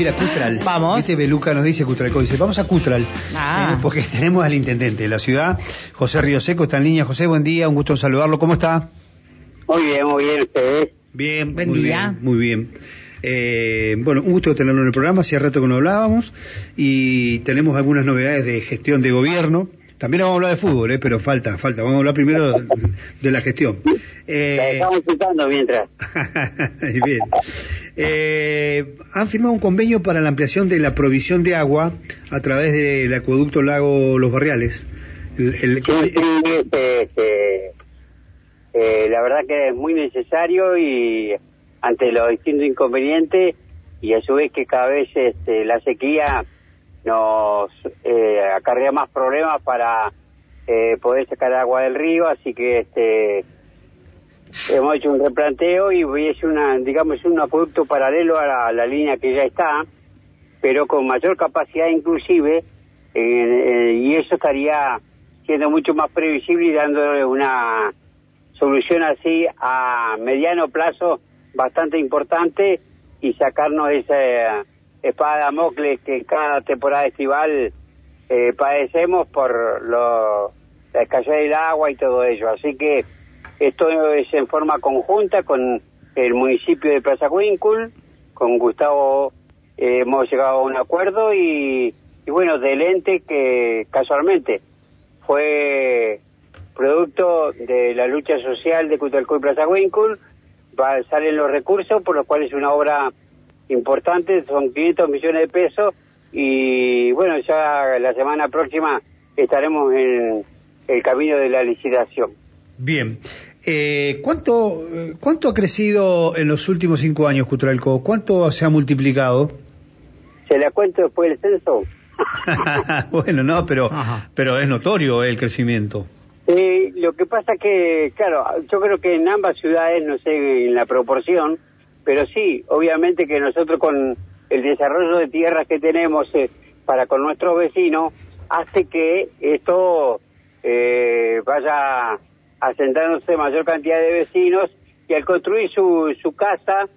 que ir a Cutral. Vamos. Viste, Beluca nos dice Cutral, dice, vamos a Cutral. Ah. Eh, porque tenemos al intendente de la ciudad, José Río Seco, está en línea. José, buen día, un gusto saludarlo. ¿Cómo está? Muy bien, muy bien, ustedes. Bien, Buen muy día. bien, muy bien. Eh, bueno, un gusto tenerlo en el programa, hacía rato que no hablábamos y tenemos algunas novedades de gestión de gobierno. También vamos a hablar de fútbol, eh, pero falta, falta. Vamos a hablar primero de, la gestión. La Eh, estamos escuchando mientras. Bien. Eh, han firmado un convenio para la ampliación de la provisión de agua a través del acueducto Lago Los Barriales. El- el- este, la verdad que es muy necesario y ante los distintos inconvenientes y a su vez que cada vez este, la sequía nos eh, acarrea más problemas para eh, poder sacar agua del río, así que este hemos hecho un replanteo y es una, digamos, un acueducto paralelo a la, línea que ya está, pero con mayor capacidad inclusive, eh, eh, y eso estaría siendo mucho más previsible y dándole una solución así a mediano plazo bastante importante y sacarnos esa espada de que cada temporada estival eh, padecemos por lo, la escasez del agua y todo ello. Así que esto es en forma conjunta con el municipio de Plaza Huíncul, con Gustavo eh, hemos llegado a un acuerdo y, y bueno, del ente que casualmente fue producto de la lucha social de Cutalcó y Plaza Huíncul, salen los recursos, por lo cual es una obra importante, son 500 millones de pesos y bueno, ya la semana próxima estaremos en el camino de la licitación. Bien. Eh, ¿cuánto, ¿Cuánto ha crecido en los últimos cinco años Cutralco? ¿Cuánto se ha multiplicado? ¿Se la cuento después del censo? bueno, no, pero, Ajá. pero es notorio el crecimiento. Eh, lo que pasa que, claro, yo creo que en ambas ciudades, no sé en la proporción, pero sí, obviamente que nosotros con el desarrollo de tierras que tenemos eh, para con nuestros vecinos, hace que esto eh, vaya asentándose mayor cantidad de vecinos y al construir su, su casa,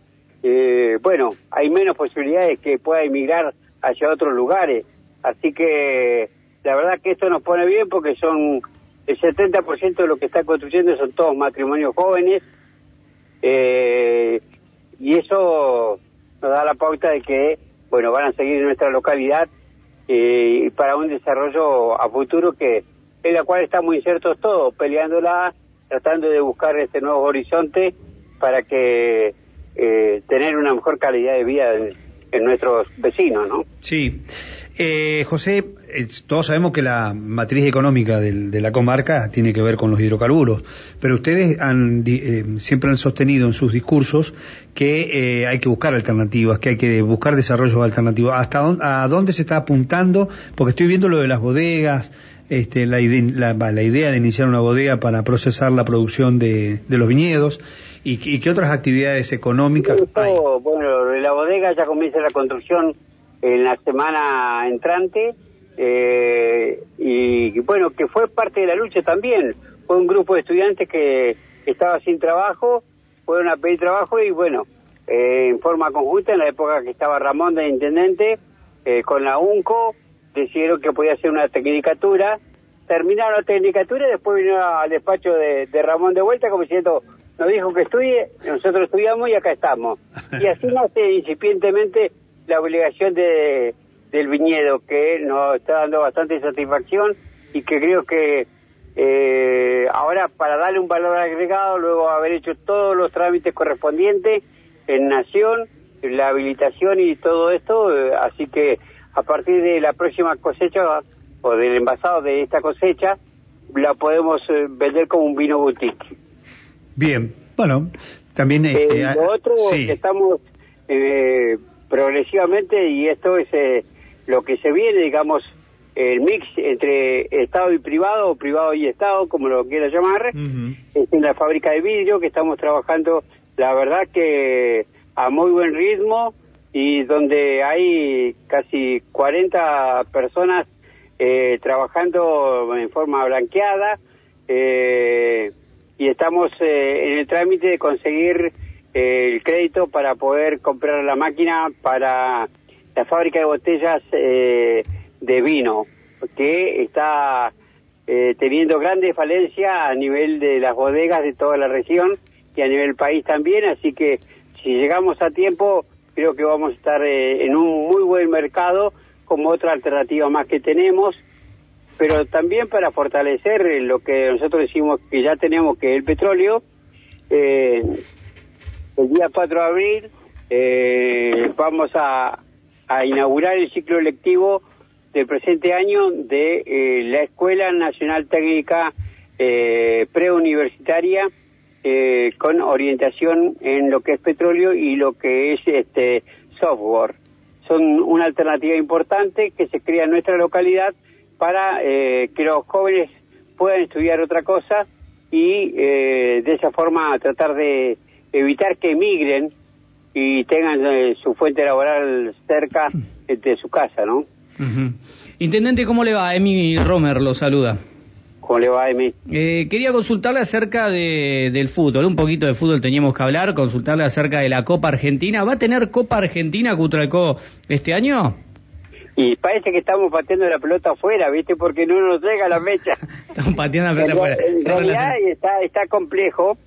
eh, bueno, hay menos posibilidades que pueda emigrar hacia otros lugares. Así que la verdad que esto nos pone bien porque son el 70% de lo que está construyendo son todos matrimonios jóvenes eh, y eso nos da la pauta de que, bueno, van a seguir en nuestra localidad eh, para un desarrollo a futuro que en la cual estamos insertos todos, peleándola, tratando de buscar este nuevo horizonte para que eh, tener una mejor calidad de vida en, nuestros vecinos, ¿no? Sí. Eh, José, eh, todos sabemos que la matriz económica del- de la comarca tiene que ver con los hidrocarburos, pero ustedes han, eh, siempre han sostenido en sus discursos que eh, hay que buscar alternativas, que hay que buscar desarrollos alternativos. ¿Hasta dónde, a dónde se está apuntando? Porque estoy viendo lo de las bodegas, este, la, ide- la- la idea de iniciar una bodega para procesar la producción de, de los viñedos y, y qué otras actividades económicas hay. Bueno, la bodega ya comienza la construcción en la semana entrante eh, y bueno, que fue parte de la lucha también. Fue un grupo de estudiantes que estaba sin trabajo, fueron a pedir trabajo y bueno, eh, en forma conjunta, en la época que estaba Ramón de intendente, eh, con la UNCO, decidieron que podía hacer una tecnicatura. Terminaron la tecnicatura y después vino al despacho de, de Ramón de vuelta como diciendo, nos dijo que estudie, nosotros estudiamos y acá estamos. Y así nace incipientemente la obligación de, del viñedo, que nos está dando bastante satisfacción y que creo que eh, ahora para darle un valor agregado, luego haber hecho todos los trámites correspondientes en Nación, la habilitación y todo esto, eh, así que a partir de la próxima cosecha o del envasado de esta cosecha, la podemos eh, vender como un vino boutique. Bien, bueno, también... Eh, este, lo otro sí. que estamos eh, progresivamente, y esto es eh, lo que se viene, digamos, el mix entre Estado y privado, o privado y Estado, como lo quiera llamar, es en la fábrica de vidrio que estamos trabajando, la verdad que a muy buen ritmo y donde hay casi 40 personas eh, trabajando en forma blanqueada eh, y estamos eh, en el trámite de conseguir eh, el crédito para poder comprar la máquina para la fábrica de botellas eh, de vino, que está eh, teniendo grandes falencias a nivel de las bodegas de toda la región y a nivel país también, así que si llegamos a tiempo, creo que vamos a estar eh, en un muy buen mercado como otra alternativa más que tenemos, pero también para fortalecer lo que nosotros decimos que ya tenemos, que el petróleo. Eh, el día 4 de abril eh, vamos a, inaugurar el ciclo lectivo del presente año de eh, la Escuela Nacional Técnica Preuniversitaria eh, con orientación en lo que es petróleo y lo que es este software. Son una alternativa importante que se crea en nuestra localidad para eh, que los jóvenes puedan estudiar otra cosa y eh, de esa forma tratar de evitar que emigren y tengan eh, su fuente laboral cerca de su casa, ¿no? Intendente, ¿cómo le va? Emi Romer lo saluda. ¿Cómo le va, Emi? Eh, quería consultarle acerca de, del fútbol, un poquito de fútbol teníamos que hablar, consultarle acerca de la Copa Argentina. ¿Va a tener Copa Argentina Cutralcó este año? Y parece que estamos pateando la pelota afuera, ¿viste? Porque no nos llega la mecha. Estamos pateando la pelota afuera. en Está realidad está, está complejo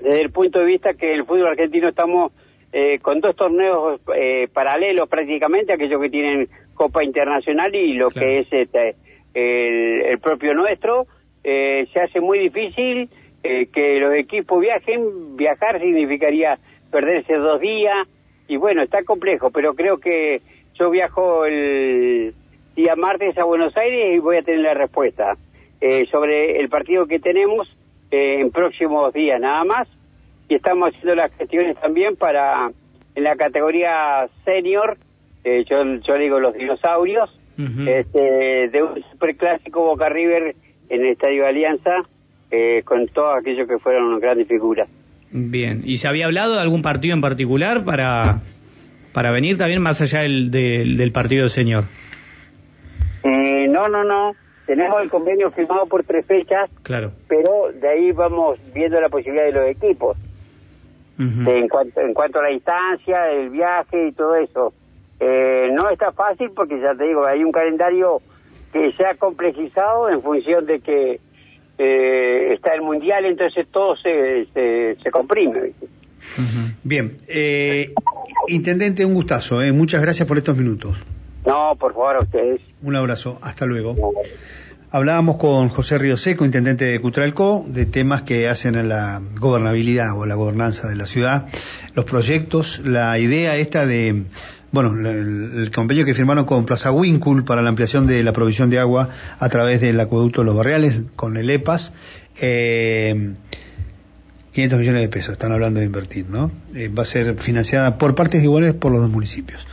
desde el punto de vista que el fútbol argentino estamos eh, con dos torneos eh, paralelos prácticamente, aquellos que tienen Copa Internacional y lo Claro. que es este, el, propio nuestro. Eh, se hace muy difícil eh, que los equipos viajen. Viajar significaría perderse dos días y bueno, está complejo, pero creo que yo viajo el día martes a Buenos Aires y voy a tener la respuesta eh, sobre el partido que tenemos eh, en próximos días nada más y estamos haciendo las gestiones también para en la categoría senior yo yo digo los dinosaurios Este, de un superclásico Boca River en el Estadio Alianza eh, con todos aquellos que fueron grandes figuras Bien, ¿y se había hablado de algún partido en particular para, para venir también más allá del, del, del partido del señor? Eh, no no no tenemos el convenio firmado por tres fechas Claro. pero de ahí vamos viendo la posibilidad de los equipos de- en, cuanto, en cuanto a la distancia, el viaje y todo eso. Eh, no está fácil porque ya te digo, hay un calendario que se ha complejizado en función de que eh, está el mundial, entonces todo se, se, se comprime. Bien, eh, intendente, un gustazo, eh, muchas gracias por estos minutos. No, por favor, a ustedes. Un abrazo, hasta luego. Hablábamos con José Río Seco, intendente de Cutralcó, de temas que hacen a la gobernabilidad o a la gobernanza de la ciudad, los proyectos, la idea esta de, bueno, el convenio que firmaron con Plaza Wincul para la ampliación de la provisión de agua a través del acueducto de los barriales con el EPAS, eh, 500 millones de pesos están hablando de invertir, ¿no? Eh, va a ser financiada por partes iguales por los dos municipios.